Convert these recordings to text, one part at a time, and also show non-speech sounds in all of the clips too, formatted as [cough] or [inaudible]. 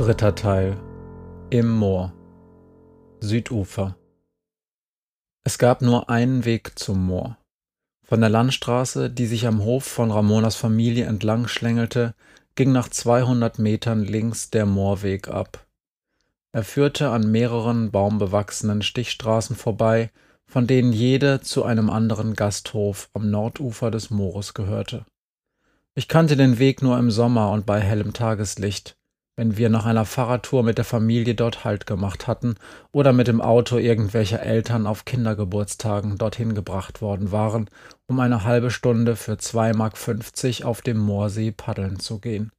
Dritter Teil Im Moor Südufer Es gab nur einen Weg zum Moor. Von der Landstraße, die sich am Hof von Ramonas Familie entlang schlängelte, ging nach 200 Metern links der Moorweg ab. Er führte an mehreren baumbewachsenen Stichstraßen vorbei, von denen jede zu einem anderen Gasthof am Nordufer des Moores gehörte. Ich kannte den Weg nur im Sommer und bei hellem Tageslicht wenn wir nach einer Fahrradtour mit der Familie dort Halt gemacht hatten oder mit dem Auto irgendwelcher Eltern auf Kindergeburtstagen dorthin gebracht worden waren, um eine halbe Stunde für 2,50 Mark auf dem Moorsee paddeln zu gehen.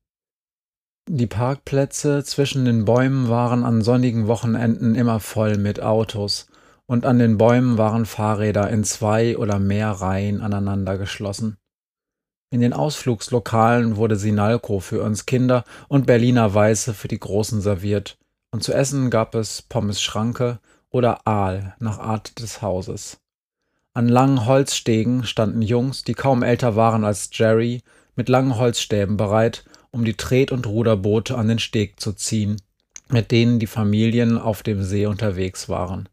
Die Parkplätze zwischen den Bäumen waren an sonnigen Wochenenden immer voll mit Autos, und an den Bäumen waren Fahrräder in zwei oder mehr Reihen aneinander geschlossen. In den Ausflugslokalen wurde Sinalco für uns Kinder und Berliner Weiße für die Großen serviert, und zu essen gab es Pommes Schranke oder Aal nach Art des Hauses. An langen Holzstegen standen Jungs, die kaum älter waren als Jerry, mit langen Holzstäben bereit, um die Tret- und Ruderboote an den Steg zu ziehen, mit denen die Familien auf dem See unterwegs waren.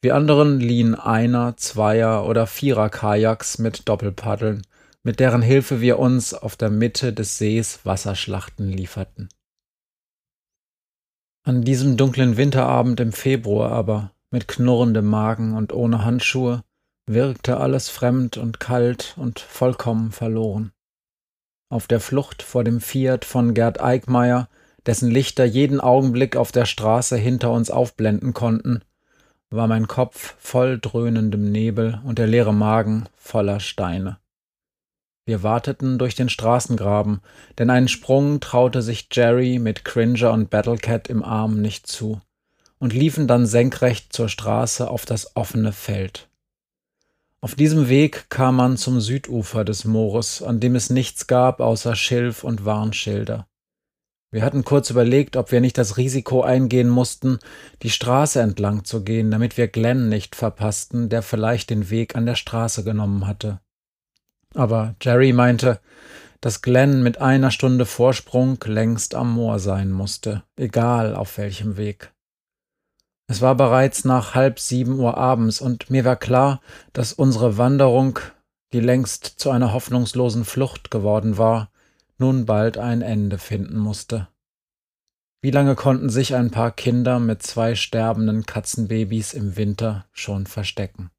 Wir anderen liehen Einer, Zweier oder Vierer Kajaks mit Doppelpaddeln, mit deren Hilfe wir uns auf der Mitte des Sees Wasserschlachten lieferten. An diesem dunklen Winterabend im Februar aber, mit knurrendem Magen und ohne Handschuhe, wirkte alles fremd und kalt und vollkommen verloren. Auf der Flucht vor dem Fiat von Gerd Eickmeier, dessen Lichter jeden Augenblick auf der Straße hinter uns aufblenden konnten, war mein Kopf voll dröhnendem Nebel und der leere Magen voller Steine. Wir warteten durch den Straßengraben, denn einen Sprung traute sich Jerry mit Cringer und Battlecat im Arm nicht zu, und liefen dann senkrecht zur Straße auf das offene Feld. Auf diesem Weg kam man zum Südufer des Moores, an dem es nichts gab außer Schilf und Warnschilder. Wir hatten kurz überlegt, ob wir nicht das Risiko eingehen mussten, die Straße entlang zu gehen, damit wir Glenn nicht verpassten, der vielleicht den Weg an der Straße genommen hatte. Aber Jerry meinte, dass Glenn mit einer Stunde Vorsprung längst am Moor sein musste, egal auf welchem Weg. Es war bereits nach halb sieben Uhr abends und mir war klar, dass unsere Wanderung, die längst zu einer hoffnungslosen Flucht geworden war, nun bald ein Ende finden musste. Wie lange konnten sich ein paar Kinder mit zwei sterbenden Katzenbabys im Winter schon verstecken?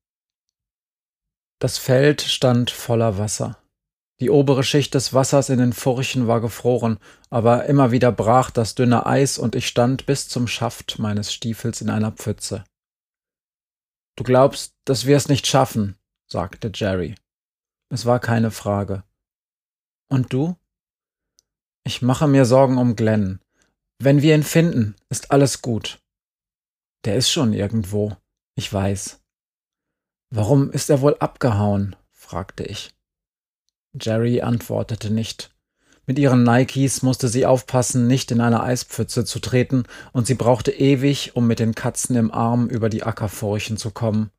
Das Feld stand voller Wasser. Die obere Schicht des Wassers in den Furchen war gefroren, aber immer wieder brach das dünne Eis und ich stand bis zum Schaft meines Stiefels in einer Pfütze. Du glaubst, dass wir es nicht schaffen, sagte Jerry. Es war keine Frage. Und du? Ich mache mir Sorgen um Glenn. Wenn wir ihn finden, ist alles gut. Der ist schon irgendwo. Ich weiß. Warum ist er wohl abgehauen? fragte ich. Jerry antwortete nicht. Mit ihren Nikes musste sie aufpassen, nicht in eine Eispfütze zu treten, und sie brauchte ewig, um mit den Katzen im Arm über die Ackerfurchen zu kommen.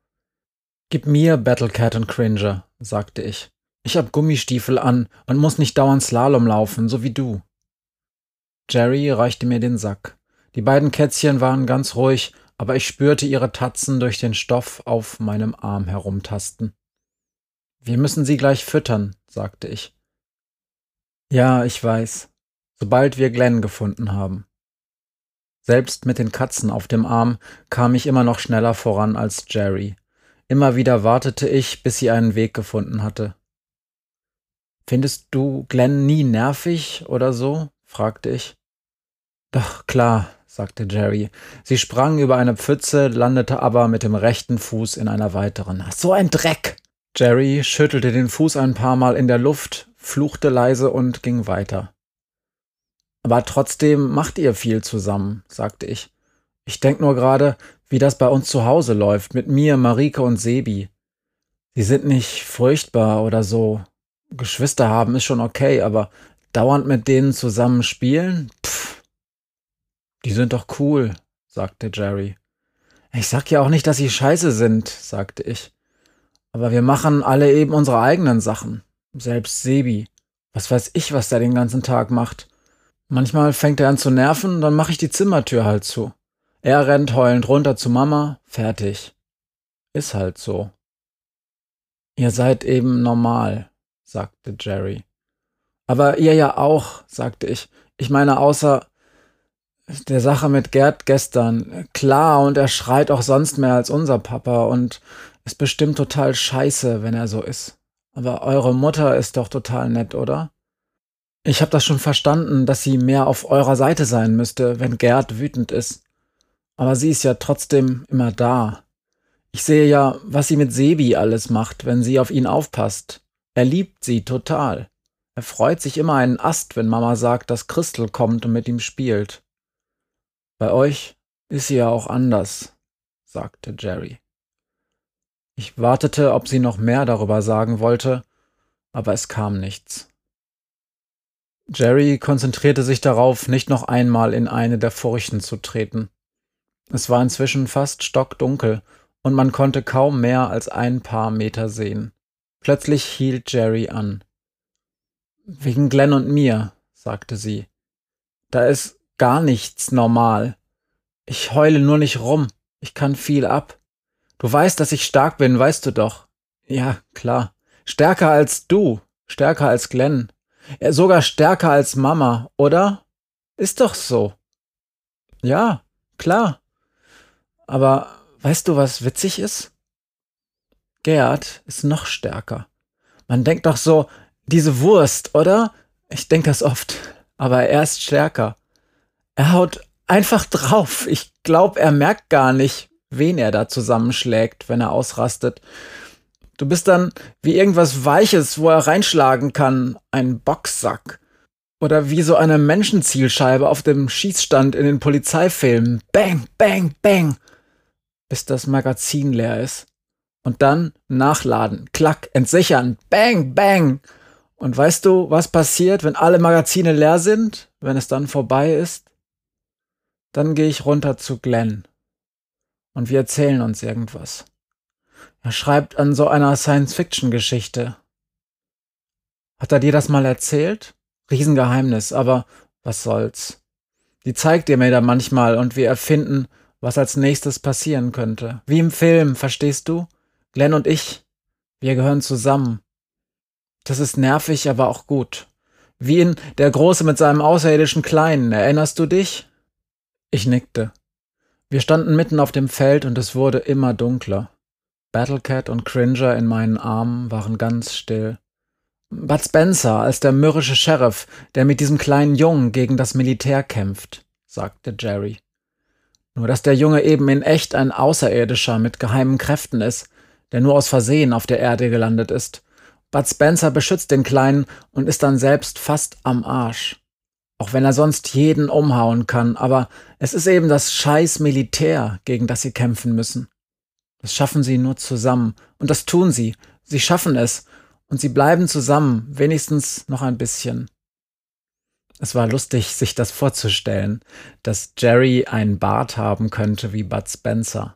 Gib mir Battlecat und Cringer, sagte ich. Ich hab Gummistiefel an und muss nicht dauernd Slalom laufen, so wie du. Jerry reichte mir den Sack. Die beiden Kätzchen waren ganz ruhig aber ich spürte ihre Tatzen durch den Stoff auf meinem Arm herumtasten. Wir müssen sie gleich füttern, sagte ich. Ja, ich weiß, sobald wir Glenn gefunden haben. Selbst mit den Katzen auf dem Arm kam ich immer noch schneller voran als Jerry. Immer wieder wartete ich, bis sie einen Weg gefunden hatte. Findest du Glenn nie nervig oder so? fragte ich. Doch klar, sagte Jerry. Sie sprang über eine Pfütze, landete aber mit dem rechten Fuß in einer weiteren. So ein Dreck! Jerry schüttelte den Fuß ein paar Mal in der Luft, fluchte leise und ging weiter. Aber trotzdem macht ihr viel zusammen, sagte ich. Ich denk nur gerade, wie das bei uns zu Hause läuft, mit mir, Marike und Sebi. Sie sind nicht furchtbar oder so. Geschwister haben ist schon okay, aber dauernd mit denen zusammen spielen? Pff. Die sind doch cool, sagte Jerry. Ich sag ja auch nicht, dass sie scheiße sind, sagte ich. Aber wir machen alle eben unsere eigenen Sachen. Selbst Sebi. Was weiß ich, was der den ganzen Tag macht. Manchmal fängt er an zu nerven, dann mache ich die Zimmertür halt zu. Er rennt heulend runter zu Mama, fertig. Ist halt so. Ihr seid eben normal, sagte Jerry. Aber ihr ja auch, sagte ich. Ich meine, außer der Sache mit Gerd gestern. Klar, und er schreit auch sonst mehr als unser Papa und ist bestimmt total scheiße, wenn er so ist. Aber eure Mutter ist doch total nett, oder? Ich hab das schon verstanden, dass sie mehr auf eurer Seite sein müsste, wenn Gerd wütend ist. Aber sie ist ja trotzdem immer da. Ich sehe ja, was sie mit Sebi alles macht, wenn sie auf ihn aufpasst. Er liebt sie total. Er freut sich immer einen Ast, wenn Mama sagt, dass Christel kommt und mit ihm spielt. Bei euch ist sie ja auch anders, sagte Jerry. Ich wartete, ob sie noch mehr darüber sagen wollte, aber es kam nichts. Jerry konzentrierte sich darauf, nicht noch einmal in eine der Furchen zu treten. Es war inzwischen fast stockdunkel und man konnte kaum mehr als ein paar Meter sehen. Plötzlich hielt Jerry an. Wegen Glenn und mir, sagte sie. Da ist gar nichts normal. Ich heule nur nicht rum. Ich kann viel ab. Du weißt, dass ich stark bin, weißt du doch. Ja, klar. Stärker als du. Stärker als Glenn. Ja, sogar stärker als Mama, oder? Ist doch so. Ja, klar. Aber weißt du, was witzig ist? Gerd ist noch stärker. Man denkt doch so, diese Wurst, oder? Ich denke das oft. Aber er ist stärker. Er haut einfach drauf. Ich glaube, er merkt gar nicht, wen er da zusammenschlägt, wenn er ausrastet. Du bist dann wie irgendwas Weiches, wo er reinschlagen kann, ein Boxsack. Oder wie so eine Menschenzielscheibe auf dem Schießstand in den Polizeifilmen. Bang, bang, bang. Bis das Magazin leer ist. Und dann nachladen, klack, entsichern, bang, bang. Und weißt du, was passiert, wenn alle Magazine leer sind, wenn es dann vorbei ist? Dann gehe ich runter zu Glenn und wir erzählen uns irgendwas. Er schreibt an so einer Science-Fiction-Geschichte. Hat er dir das mal erzählt? Riesengeheimnis, aber was soll's. Die zeigt ihr mir da manchmal und wir erfinden, was als nächstes passieren könnte. Wie im Film, verstehst du? Glenn und ich, wir gehören zusammen. Das ist nervig, aber auch gut. Wie in Der Große mit seinem außerirdischen Kleinen, erinnerst du dich? Ich nickte. Wir standen mitten auf dem Feld und es wurde immer dunkler. Battlecat und Cringer in meinen Armen waren ganz still. Bud Spencer als der mürrische Sheriff, der mit diesem kleinen Jungen gegen das Militär kämpft, sagte Jerry. Nur dass der Junge eben in echt ein Außerirdischer mit geheimen Kräften ist, der nur aus Versehen auf der Erde gelandet ist. Bud Spencer beschützt den Kleinen und ist dann selbst fast am Arsch. Auch wenn er sonst jeden umhauen kann, aber es ist eben das scheiß Militär, gegen das sie kämpfen müssen. Das schaffen sie nur zusammen. Und das tun sie. Sie schaffen es. Und sie bleiben zusammen, wenigstens noch ein bisschen. Es war lustig, sich das vorzustellen, dass Jerry einen Bart haben könnte wie Bud Spencer.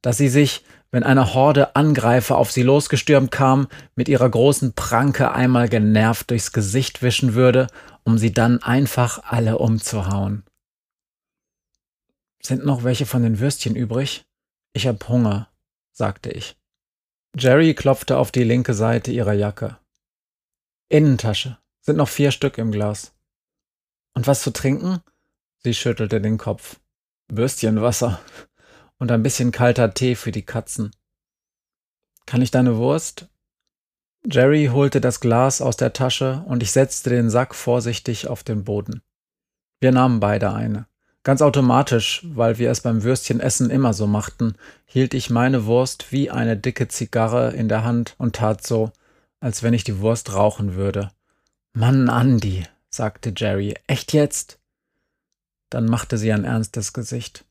Dass sie sich, wenn eine Horde Angreifer auf sie losgestürmt kam, mit ihrer großen Pranke einmal genervt durchs Gesicht wischen würde um sie dann einfach alle umzuhauen. Sind noch welche von den Würstchen übrig? Ich hab Hunger, sagte ich. Jerry klopfte auf die linke Seite ihrer Jacke. Innentasche. Sind noch vier Stück im Glas. Und was zu trinken? Sie schüttelte den Kopf. Würstchenwasser und ein bisschen kalter Tee für die Katzen. Kann ich deine Wurst? Jerry holte das Glas aus der Tasche und ich setzte den Sack vorsichtig auf den Boden. Wir nahmen beide eine. Ganz automatisch, weil wir es beim Würstchenessen immer so machten, hielt ich meine Wurst wie eine dicke Zigarre in der Hand und tat so, als wenn ich die Wurst rauchen würde. Mann, Andi, sagte Jerry, echt jetzt? Dann machte sie ein ernstes Gesicht.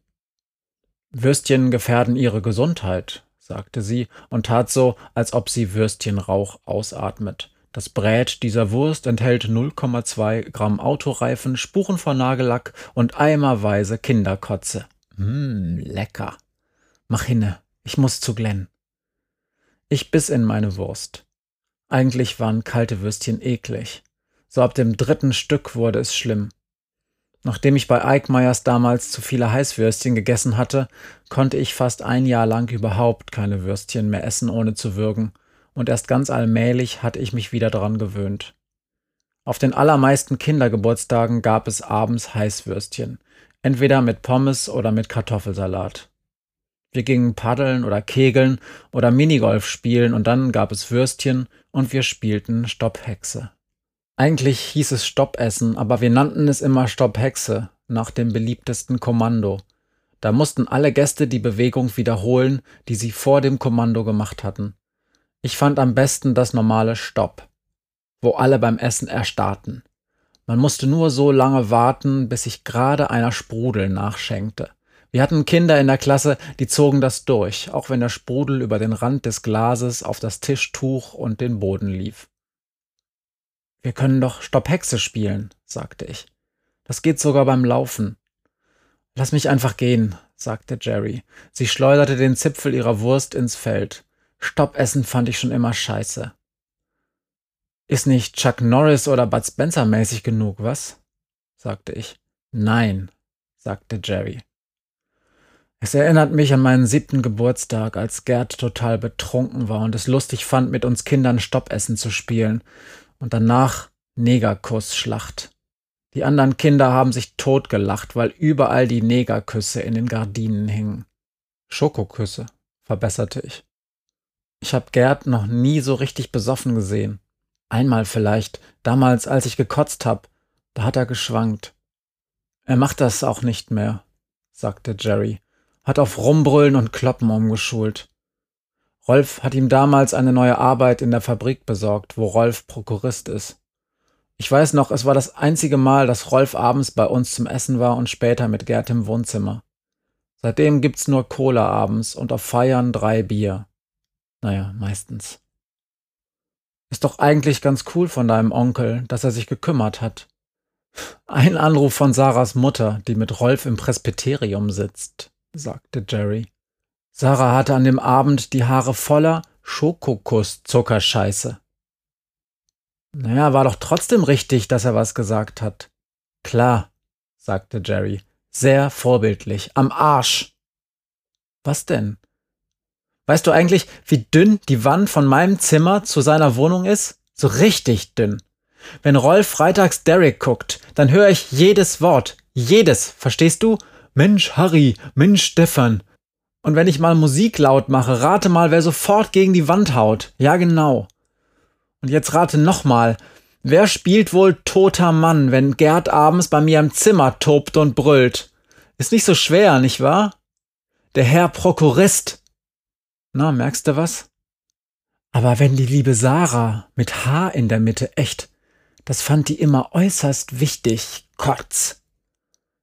Würstchen gefährden ihre Gesundheit, sagte sie und tat so, als ob sie Würstchenrauch ausatmet. Das Brät dieser Wurst enthält 0,2 Gramm Autoreifen, Spuren von Nagellack und eimerweise Kinderkotze. Mmm, lecker. Mach hinne, ich muss zu Glenn. Ich biss in meine Wurst. Eigentlich waren kalte Würstchen eklig. So ab dem dritten Stück wurde es schlimm. Nachdem ich bei Eickmeyers damals zu viele Heißwürstchen gegessen hatte, konnte ich fast ein Jahr lang überhaupt keine Würstchen mehr essen, ohne zu würgen und erst ganz allmählich hatte ich mich wieder daran gewöhnt. Auf den allermeisten Kindergeburtstagen gab es abends Heißwürstchen, entweder mit Pommes oder mit Kartoffelsalat. Wir gingen paddeln oder kegeln oder Minigolf spielen und dann gab es Würstchen und wir spielten Stopphexe. Eigentlich hieß es Stoppessen, aber wir nannten es immer Stopphexe, nach dem beliebtesten Kommando. Da mussten alle Gäste die Bewegung wiederholen, die sie vor dem Kommando gemacht hatten. Ich fand am besten das normale Stopp, wo alle beim Essen erstarrten. Man musste nur so lange warten, bis sich gerade einer Sprudel nachschenkte. Wir hatten Kinder in der Klasse, die zogen das durch, auch wenn der Sprudel über den Rand des Glases auf das Tischtuch und den Boden lief. Wir können doch Stopphexe spielen, sagte ich. Das geht sogar beim Laufen. Lass mich einfach gehen, sagte Jerry. Sie schleuderte den Zipfel ihrer Wurst ins Feld. Stoppessen fand ich schon immer scheiße. Ist nicht Chuck Norris oder Bud Spencer mäßig genug, was? sagte ich. Nein, sagte Jerry. Es erinnert mich an meinen siebten Geburtstag, als Gerd total betrunken war und es lustig fand, mit uns Kindern Stoppessen zu spielen und danach Negerkussschlacht. Die anderen Kinder haben sich totgelacht, weil überall die Negerküsse in den Gardinen hingen. Schokoküsse, verbesserte ich. Ich habe Gerd noch nie so richtig besoffen gesehen. Einmal vielleicht, damals, als ich gekotzt hab, da hat er geschwankt. Er macht das auch nicht mehr, sagte Jerry, hat auf Rumbrüllen und Kloppen umgeschult. Rolf hat ihm damals eine neue Arbeit in der Fabrik besorgt, wo Rolf Prokurist ist. Ich weiß noch, es war das einzige Mal, dass Rolf abends bei uns zum Essen war und später mit Gerd im Wohnzimmer. Seitdem gibt's nur Cola abends und auf Feiern drei Bier. Naja, meistens. Ist doch eigentlich ganz cool von deinem Onkel, dass er sich gekümmert hat. Ein Anruf von Sarahs Mutter, die mit Rolf im Presbyterium sitzt, sagte Jerry. Sarah hatte an dem Abend die Haare voller Schokokuss-Zuckerscheiße. Naja, war doch trotzdem richtig, dass er was gesagt hat. Klar, sagte Jerry. Sehr vorbildlich. Am Arsch. Was denn? Weißt du eigentlich, wie dünn die Wand von meinem Zimmer zu seiner Wohnung ist? So richtig dünn. Wenn Rolf freitags Derek guckt, dann höre ich jedes Wort. Jedes, verstehst du? Mensch, Harry, Mensch, Stefan. Und wenn ich mal Musik laut mache, rate mal, wer sofort gegen die Wand haut. Ja, genau. Und jetzt rate nochmal. Wer spielt wohl toter Mann, wenn Gerd abends bei mir im Zimmer tobt und brüllt? Ist nicht so schwer, nicht wahr? Der Herr Prokurist. Na, merkst du was? Aber wenn die liebe Sarah mit H in der Mitte, echt, das fand die immer äußerst wichtig. Kotz.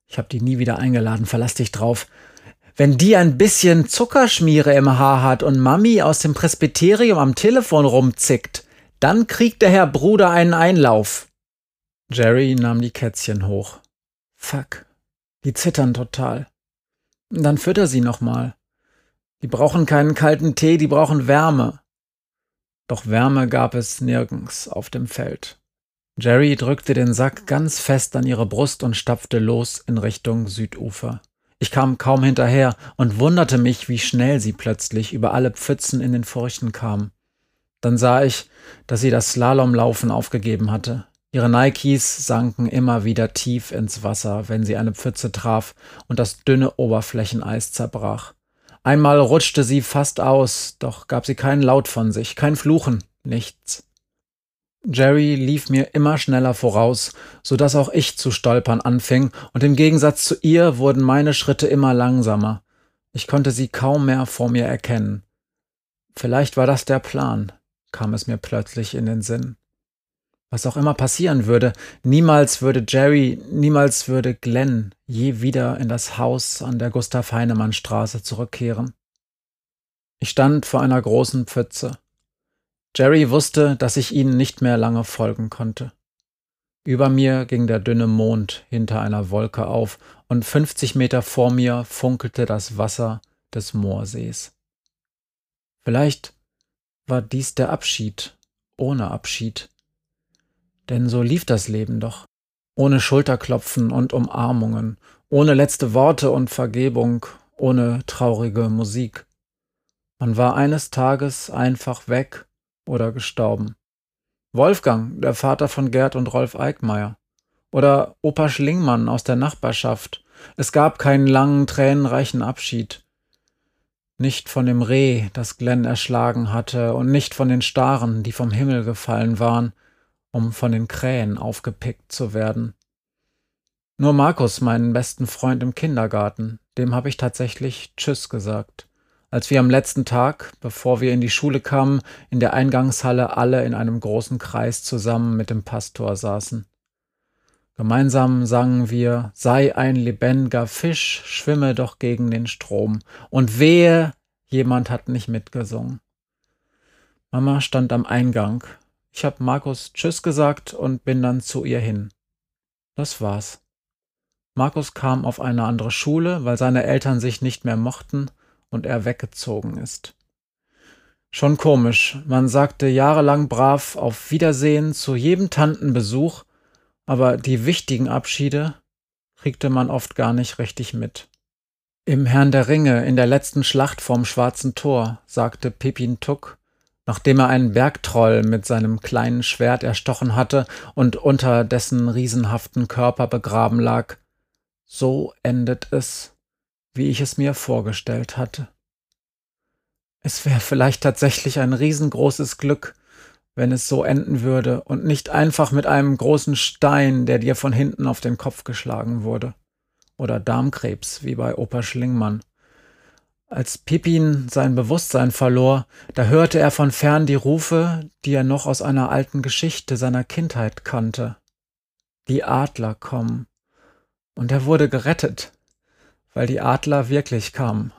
Ich hab die nie wieder eingeladen, verlass dich drauf. Wenn die ein bisschen Zuckerschmiere im Haar hat und Mami aus dem Presbyterium am Telefon rumzickt, dann kriegt der Herr Bruder einen Einlauf. Jerry nahm die Kätzchen hoch. Fuck. Die zittern total. Dann fütter sie noch mal. Die brauchen keinen kalten Tee, die brauchen Wärme. Doch Wärme gab es nirgends auf dem Feld. Jerry drückte den Sack ganz fest an ihre Brust und stapfte los in Richtung Südufer. Ich kam kaum hinterher und wunderte mich, wie schnell sie plötzlich über alle Pfützen in den Furchen kam. Dann sah ich, dass sie das Slalomlaufen aufgegeben hatte. Ihre Nikes sanken immer wieder tief ins Wasser, wenn sie eine Pfütze traf und das dünne Oberflächeneis zerbrach. Einmal rutschte sie fast aus, doch gab sie keinen Laut von sich, kein Fluchen, nichts. Jerry lief mir immer schneller voraus, so dass auch ich zu stolpern anfing, und im Gegensatz zu ihr wurden meine Schritte immer langsamer. Ich konnte sie kaum mehr vor mir erkennen. Vielleicht war das der Plan, kam es mir plötzlich in den Sinn. Was auch immer passieren würde, niemals würde Jerry, niemals würde Glenn je wieder in das Haus an der Gustav Heinemann Straße zurückkehren. Ich stand vor einer großen Pfütze. Jerry wusste, dass ich ihnen nicht mehr lange folgen konnte. Über mir ging der dünne Mond hinter einer Wolke auf, und fünfzig Meter vor mir funkelte das Wasser des Moorsees. Vielleicht war dies der Abschied ohne Abschied. Denn so lief das Leben doch, ohne Schulterklopfen und Umarmungen, ohne letzte Worte und Vergebung, ohne traurige Musik. Man war eines Tages einfach weg oder gestorben. Wolfgang, der Vater von Gerd und Rolf Eickmeier. Oder Opa Schlingmann aus der Nachbarschaft. Es gab keinen langen, tränenreichen Abschied. Nicht von dem Reh, das Glenn erschlagen hatte, und nicht von den Staren, die vom Himmel gefallen waren, um von den Krähen aufgepickt zu werden. Nur Markus, meinen besten Freund im Kindergarten, dem habe ich tatsächlich Tschüss gesagt als wir am letzten Tag, bevor wir in die Schule kamen, in der Eingangshalle alle in einem großen Kreis zusammen mit dem Pastor saßen. Gemeinsam sangen wir Sei ein lebendiger Fisch, schwimme doch gegen den Strom. Und wehe, jemand hat nicht mitgesungen. Mama stand am Eingang. Ich hab Markus Tschüss gesagt und bin dann zu ihr hin. Das war's. Markus kam auf eine andere Schule, weil seine Eltern sich nicht mehr mochten und er weggezogen ist. Schon komisch, man sagte jahrelang brav auf Wiedersehen zu jedem Tantenbesuch, aber die wichtigen Abschiede kriegte man oft gar nicht richtig mit. Im Herrn der Ringe, in der letzten Schlacht vorm Schwarzen Tor, sagte Pippin Tuck, nachdem er einen Bergtroll mit seinem kleinen Schwert erstochen hatte und unter dessen riesenhaften Körper begraben lag, so endet es wie ich es mir vorgestellt hatte. Es wäre vielleicht tatsächlich ein riesengroßes Glück, wenn es so enden würde und nicht einfach mit einem großen Stein, der dir von hinten auf den Kopf geschlagen wurde. Oder Darmkrebs, wie bei Opa Schlingmann. Als Pippin sein Bewusstsein verlor, da hörte er von fern die Rufe, die er noch aus einer alten Geschichte seiner Kindheit kannte. Die Adler kommen. Und er wurde gerettet weil die Adler wirklich kamen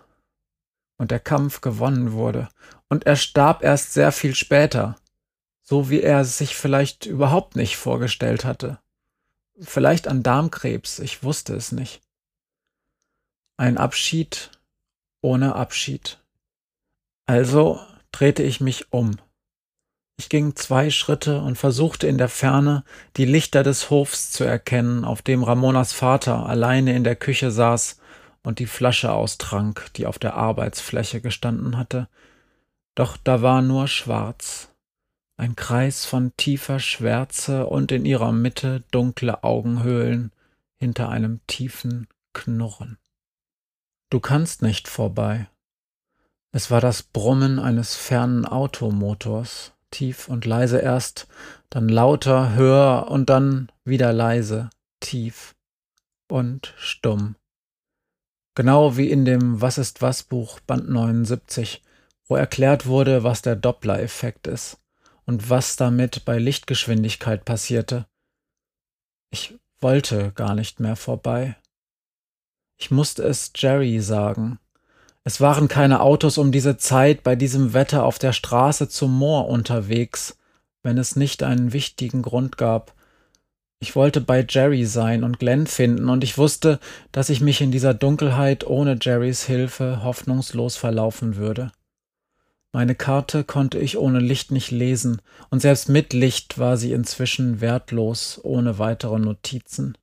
und der Kampf gewonnen wurde, und er starb erst sehr viel später, so wie er es sich vielleicht überhaupt nicht vorgestellt hatte. Vielleicht an Darmkrebs, ich wusste es nicht. Ein Abschied ohne Abschied. Also drehte ich mich um. Ich ging zwei Schritte und versuchte in der Ferne die Lichter des Hofs zu erkennen, auf dem Ramonas Vater alleine in der Küche saß und die Flasche austrank, die auf der Arbeitsfläche gestanden hatte. Doch da war nur schwarz, ein Kreis von tiefer Schwärze und in ihrer Mitte dunkle Augenhöhlen hinter einem tiefen Knurren. Du kannst nicht vorbei. Es war das Brummen eines fernen Automotors, tief und leise erst, dann lauter, höher und dann wieder leise, tief und stumm. Genau wie in dem Was ist was Buch Band 79, wo erklärt wurde, was der Doppler-Effekt ist und was damit bei Lichtgeschwindigkeit passierte. Ich wollte gar nicht mehr vorbei. Ich musste es Jerry sagen. Es waren keine Autos um diese Zeit bei diesem Wetter auf der Straße zum Moor unterwegs, wenn es nicht einen wichtigen Grund gab, ich wollte bei Jerry sein und Glenn finden, und ich wusste, dass ich mich in dieser Dunkelheit ohne Jerrys Hilfe hoffnungslos verlaufen würde. Meine Karte konnte ich ohne Licht nicht lesen, und selbst mit Licht war sie inzwischen wertlos, ohne weitere Notizen.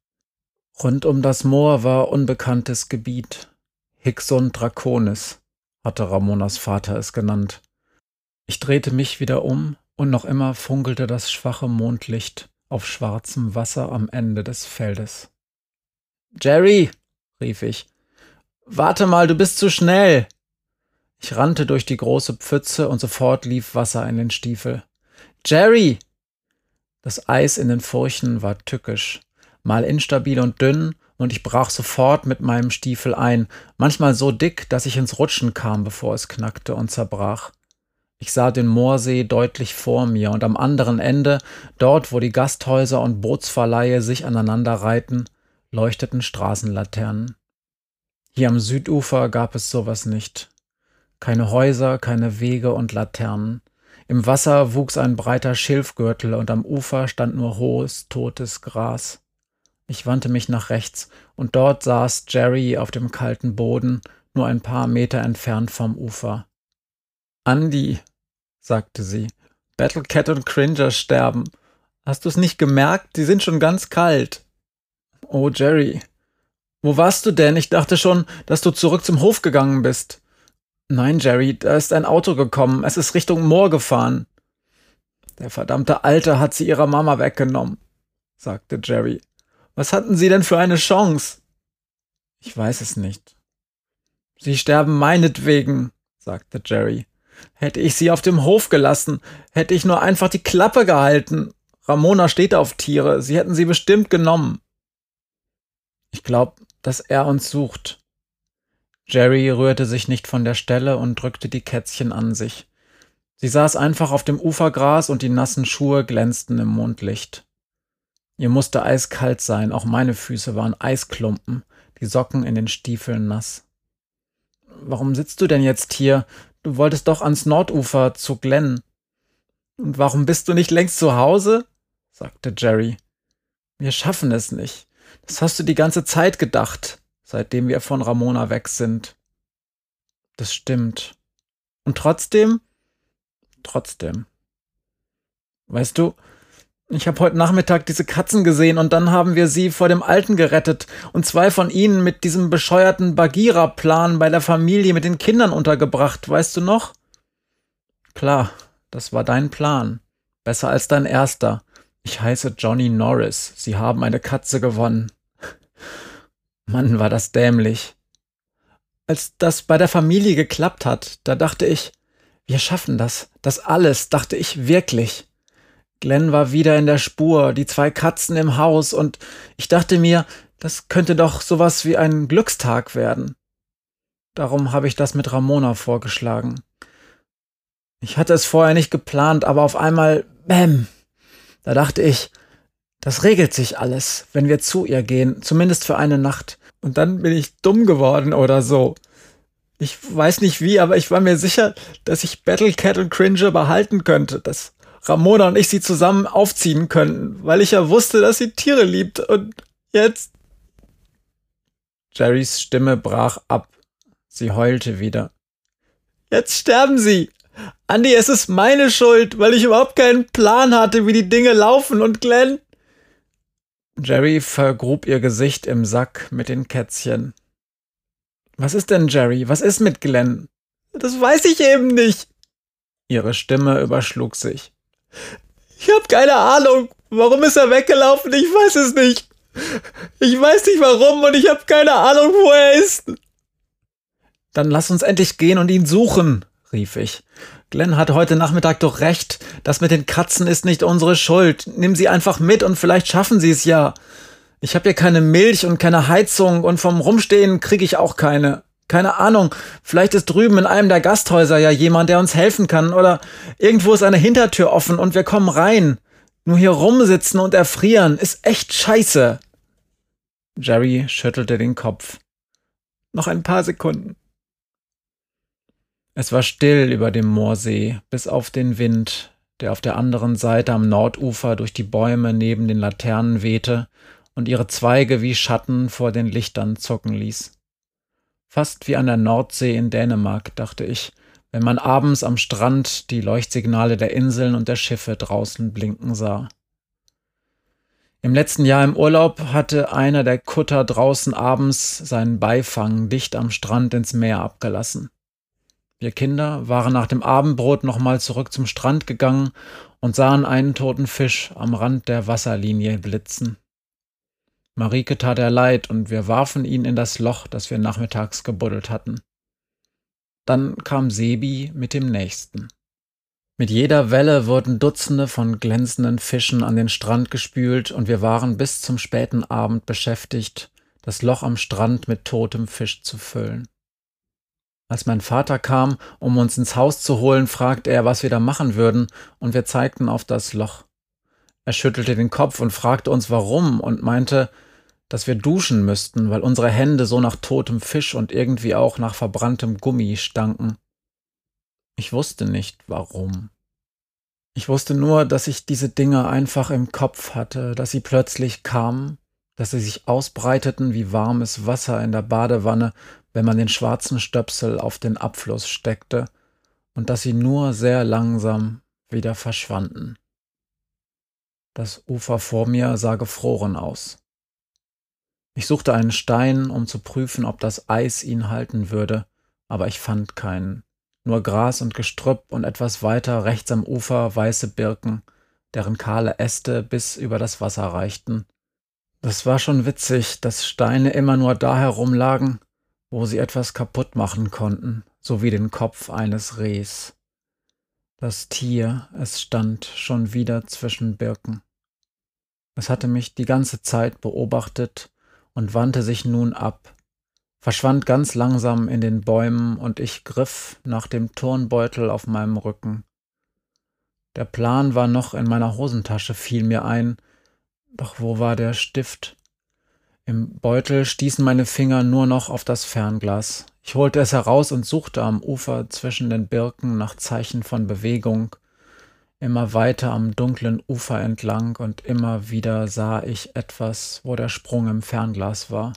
Rund um das Moor war unbekanntes Gebiet. Hickson Draconis, hatte Ramonas Vater es genannt. Ich drehte mich wieder um, und noch immer funkelte das schwache Mondlicht auf schwarzem Wasser am Ende des Feldes. Jerry, rief ich, warte mal, du bist zu schnell. Ich rannte durch die große Pfütze und sofort lief Wasser in den Stiefel. Jerry! Das Eis in den Furchen war tückisch, mal instabil und dünn, und ich brach sofort mit meinem Stiefel ein, manchmal so dick, dass ich ins Rutschen kam, bevor es knackte und zerbrach. Ich sah den Moorsee deutlich vor mir, und am anderen Ende, dort wo die Gasthäuser und Bootsverleihe sich aneinander reihten, leuchteten Straßenlaternen. Hier am Südufer gab es sowas nicht. Keine Häuser, keine Wege und Laternen. Im Wasser wuchs ein breiter Schilfgürtel und am Ufer stand nur hohes, totes Gras. Ich wandte mich nach rechts, und dort saß Jerry auf dem kalten Boden, nur ein paar Meter entfernt vom Ufer. Andy, sagte sie, Battlecat und Cringer sterben. Hast du's nicht gemerkt? Die sind schon ganz kalt. Oh, Jerry. Wo warst du denn? Ich dachte schon, dass du zurück zum Hof gegangen bist. Nein, Jerry, da ist ein Auto gekommen. Es ist Richtung Moor gefahren. Der verdammte Alte hat sie ihrer Mama weggenommen, sagte Jerry. Was hatten sie denn für eine Chance? Ich weiß es nicht. Sie sterben meinetwegen, sagte Jerry. Hätte ich sie auf dem Hof gelassen, hätte ich nur einfach die Klappe gehalten. Ramona steht auf Tiere, sie hätten sie bestimmt genommen. Ich glaube, dass er uns sucht. Jerry rührte sich nicht von der Stelle und drückte die Kätzchen an sich. Sie saß einfach auf dem Ufergras und die nassen Schuhe glänzten im Mondlicht. Ihr musste eiskalt sein, auch meine Füße waren Eisklumpen, die Socken in den Stiefeln nass. Warum sitzt du denn jetzt hier? Du wolltest doch ans Nordufer zu Glenn. Und warum bist du nicht längst zu Hause? sagte Jerry. Wir schaffen es nicht. Das hast du die ganze Zeit gedacht, seitdem wir von Ramona weg sind. Das stimmt. Und trotzdem? Trotzdem. Weißt du, ich habe heute Nachmittag diese Katzen gesehen und dann haben wir sie vor dem Alten gerettet und zwei von ihnen mit diesem bescheuerten Bagira-Plan bei der Familie mit den Kindern untergebracht, weißt du noch? Klar, das war dein Plan. Besser als dein erster. Ich heiße Johnny Norris. Sie haben eine Katze gewonnen. [laughs] Mann, war das dämlich. Als das bei der Familie geklappt hat, da dachte ich, wir schaffen das. Das alles, dachte ich wirklich. Glenn war wieder in der Spur, die zwei Katzen im Haus, und ich dachte mir, das könnte doch sowas wie ein Glückstag werden. Darum habe ich das mit Ramona vorgeschlagen. Ich hatte es vorher nicht geplant, aber auf einmal, bäm, da dachte ich, das regelt sich alles, wenn wir zu ihr gehen, zumindest für eine Nacht. Und dann bin ich dumm geworden oder so. Ich weiß nicht wie, aber ich war mir sicher, dass ich Battlecat und Cringer behalten könnte. Das Ramona und ich sie zusammen aufziehen könnten, weil ich ja wusste, dass sie Tiere liebt. Und jetzt. Jerrys Stimme brach ab. Sie heulte wieder. Jetzt sterben sie. Andy, es ist meine Schuld, weil ich überhaupt keinen Plan hatte, wie die Dinge laufen. Und Glenn. Jerry vergrub ihr Gesicht im Sack mit den Kätzchen. Was ist denn, Jerry? Was ist mit Glenn? Das weiß ich eben nicht. Ihre Stimme überschlug sich. Ich hab keine Ahnung. Warum ist er weggelaufen? Ich weiß es nicht. Ich weiß nicht warum und ich hab keine Ahnung, wo er ist. Dann lass uns endlich gehen und ihn suchen, rief ich. Glenn hat heute Nachmittag doch recht. Das mit den Katzen ist nicht unsere Schuld. Nimm sie einfach mit und vielleicht schaffen sie es ja. Ich hab hier keine Milch und keine Heizung und vom Rumstehen krieg ich auch keine. Keine Ahnung, vielleicht ist drüben in einem der Gasthäuser ja jemand, der uns helfen kann, oder irgendwo ist eine Hintertür offen und wir kommen rein. Nur hier rumsitzen und erfrieren ist echt scheiße. Jerry schüttelte den Kopf. Noch ein paar Sekunden. Es war still über dem Moorsee, bis auf den Wind, der auf der anderen Seite am Nordufer durch die Bäume neben den Laternen wehte und ihre Zweige wie Schatten vor den Lichtern zucken ließ. Fast wie an der Nordsee in Dänemark, dachte ich, wenn man abends am Strand die Leuchtsignale der Inseln und der Schiffe draußen blinken sah. Im letzten Jahr im Urlaub hatte einer der Kutter draußen abends seinen Beifang dicht am Strand ins Meer abgelassen. Wir Kinder waren nach dem Abendbrot nochmal zurück zum Strand gegangen und sahen einen toten Fisch am Rand der Wasserlinie blitzen. Marike tat er leid und wir warfen ihn in das Loch, das wir nachmittags gebuddelt hatten. Dann kam Sebi mit dem nächsten. Mit jeder Welle wurden Dutzende von glänzenden Fischen an den Strand gespült und wir waren bis zum späten Abend beschäftigt, das Loch am Strand mit totem Fisch zu füllen. Als mein Vater kam, um uns ins Haus zu holen, fragte er, was wir da machen würden, und wir zeigten auf das Loch. Er schüttelte den Kopf und fragte uns warum und meinte, dass wir duschen müssten, weil unsere Hände so nach totem Fisch und irgendwie auch nach verbranntem Gummi stanken. Ich wusste nicht warum. Ich wusste nur, dass ich diese Dinge einfach im Kopf hatte, dass sie plötzlich kamen, dass sie sich ausbreiteten wie warmes Wasser in der Badewanne, wenn man den schwarzen Stöpsel auf den Abfluss steckte, und dass sie nur sehr langsam wieder verschwanden. Das Ufer vor mir sah gefroren aus. Ich suchte einen Stein, um zu prüfen, ob das Eis ihn halten würde, aber ich fand keinen. Nur Gras und Gestrüpp und etwas weiter rechts am Ufer weiße Birken, deren kahle Äste bis über das Wasser reichten. Das war schon witzig, dass Steine immer nur da herumlagen, wo sie etwas kaputt machen konnten, so wie den Kopf eines Rehs. Das Tier, es stand schon wieder zwischen Birken. Es hatte mich die ganze Zeit beobachtet und wandte sich nun ab, verschwand ganz langsam in den Bäumen und ich griff nach dem Turnbeutel auf meinem Rücken. Der Plan war noch in meiner Hosentasche, fiel mir ein, doch wo war der Stift? Im Beutel stießen meine Finger nur noch auf das Fernglas. Ich holte es heraus und suchte am Ufer zwischen den Birken nach Zeichen von Bewegung, immer weiter am dunklen Ufer entlang und immer wieder sah ich etwas, wo der Sprung im Fernglas war.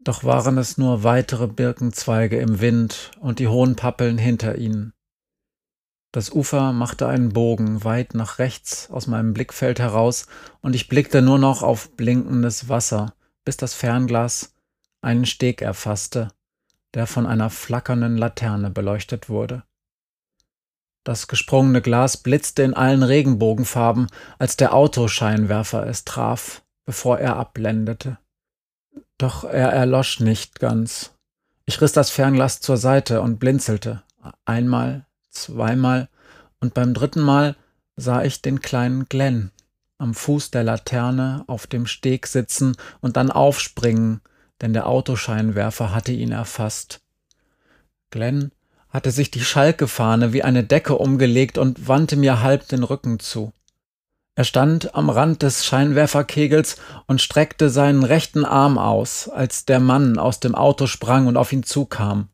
Doch waren es nur weitere Birkenzweige im Wind und die hohen Pappeln hinter ihnen. Das Ufer machte einen Bogen weit nach rechts aus meinem Blickfeld heraus, und ich blickte nur noch auf blinkendes Wasser, bis das Fernglas einen Steg erfasste, der von einer flackernden Laterne beleuchtet wurde. Das gesprungene Glas blitzte in allen Regenbogenfarben, als der Autoscheinwerfer es traf, bevor er abblendete. Doch er erlosch nicht ganz. Ich riss das Fernglas zur Seite und blinzelte. Einmal, zweimal, und beim dritten Mal sah ich den kleinen Glenn am Fuß der Laterne auf dem Steg sitzen und dann aufspringen, denn der Autoscheinwerfer hatte ihn erfasst. Glenn hatte sich die Schalkefahne wie eine Decke umgelegt und wandte mir halb den Rücken zu. Er stand am Rand des Scheinwerferkegels und streckte seinen rechten Arm aus, als der Mann aus dem Auto sprang und auf ihn zukam.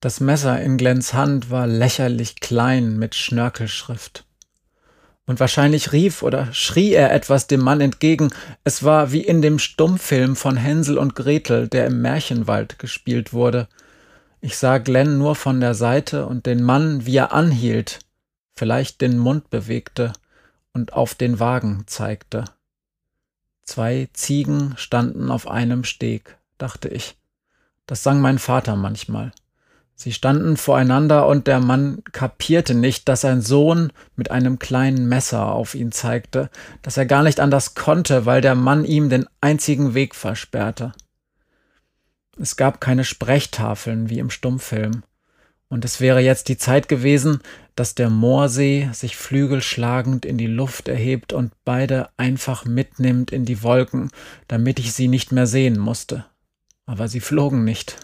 Das Messer in Glens Hand war lächerlich klein mit Schnörkelschrift. Und wahrscheinlich rief oder schrie er etwas dem Mann entgegen. Es war wie in dem Stummfilm von Hänsel und Gretel, der im Märchenwald gespielt wurde. Ich sah Glenn nur von der Seite und den Mann, wie er anhielt, vielleicht den Mund bewegte und auf den Wagen zeigte. Zwei Ziegen standen auf einem Steg, dachte ich. Das sang mein Vater manchmal. Sie standen voreinander und der Mann kapierte nicht, dass sein Sohn mit einem kleinen Messer auf ihn zeigte, dass er gar nicht anders konnte, weil der Mann ihm den einzigen Weg versperrte. Es gab keine Sprechtafeln wie im Stummfilm. Und es wäre jetzt die Zeit gewesen, dass der Moorsee sich flügelschlagend in die Luft erhebt und beide einfach mitnimmt in die Wolken, damit ich sie nicht mehr sehen musste. Aber sie flogen nicht,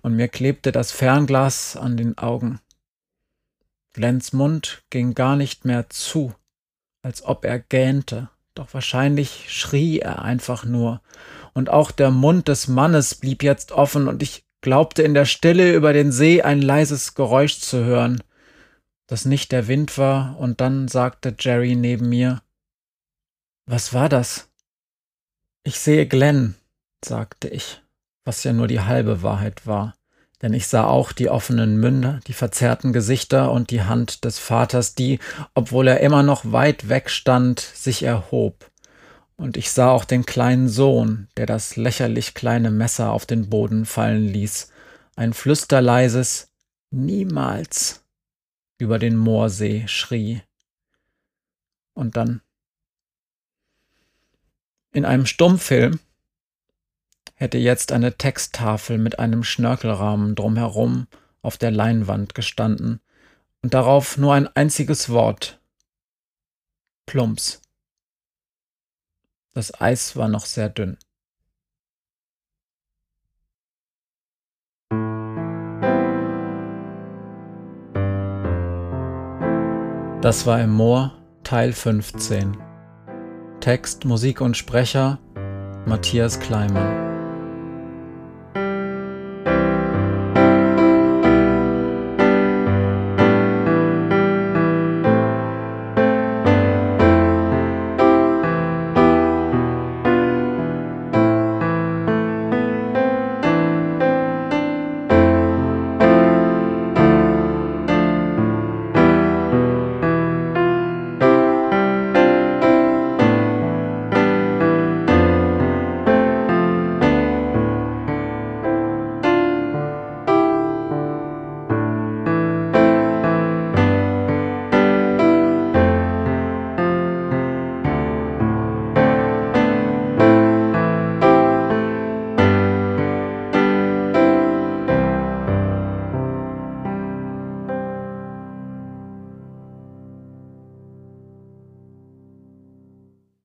und mir klebte das Fernglas an den Augen. Glens Mund ging gar nicht mehr zu, als ob er gähnte, doch wahrscheinlich schrie er einfach nur, und auch der Mund des Mannes blieb jetzt offen, und ich glaubte in der Stille über den See ein leises Geräusch zu hören, das nicht der Wind war, und dann sagte Jerry neben mir Was war das? Ich sehe Glenn, sagte ich, was ja nur die halbe Wahrheit war, denn ich sah auch die offenen Münder, die verzerrten Gesichter und die Hand des Vaters, die, obwohl er immer noch weit weg stand, sich erhob und ich sah auch den kleinen Sohn, der das lächerlich kleine Messer auf den Boden fallen ließ, ein flüsterleises Niemals über den Moorsee schrie. Und dann in einem Stummfilm hätte jetzt eine Texttafel mit einem Schnörkelrahmen drumherum auf der Leinwand gestanden, Und darauf nur ein einziges Wort. Plumps. Das Eis war noch sehr dünn. Das war im Moor, Teil 15. Text, Musik und Sprecher Matthias Kleimann.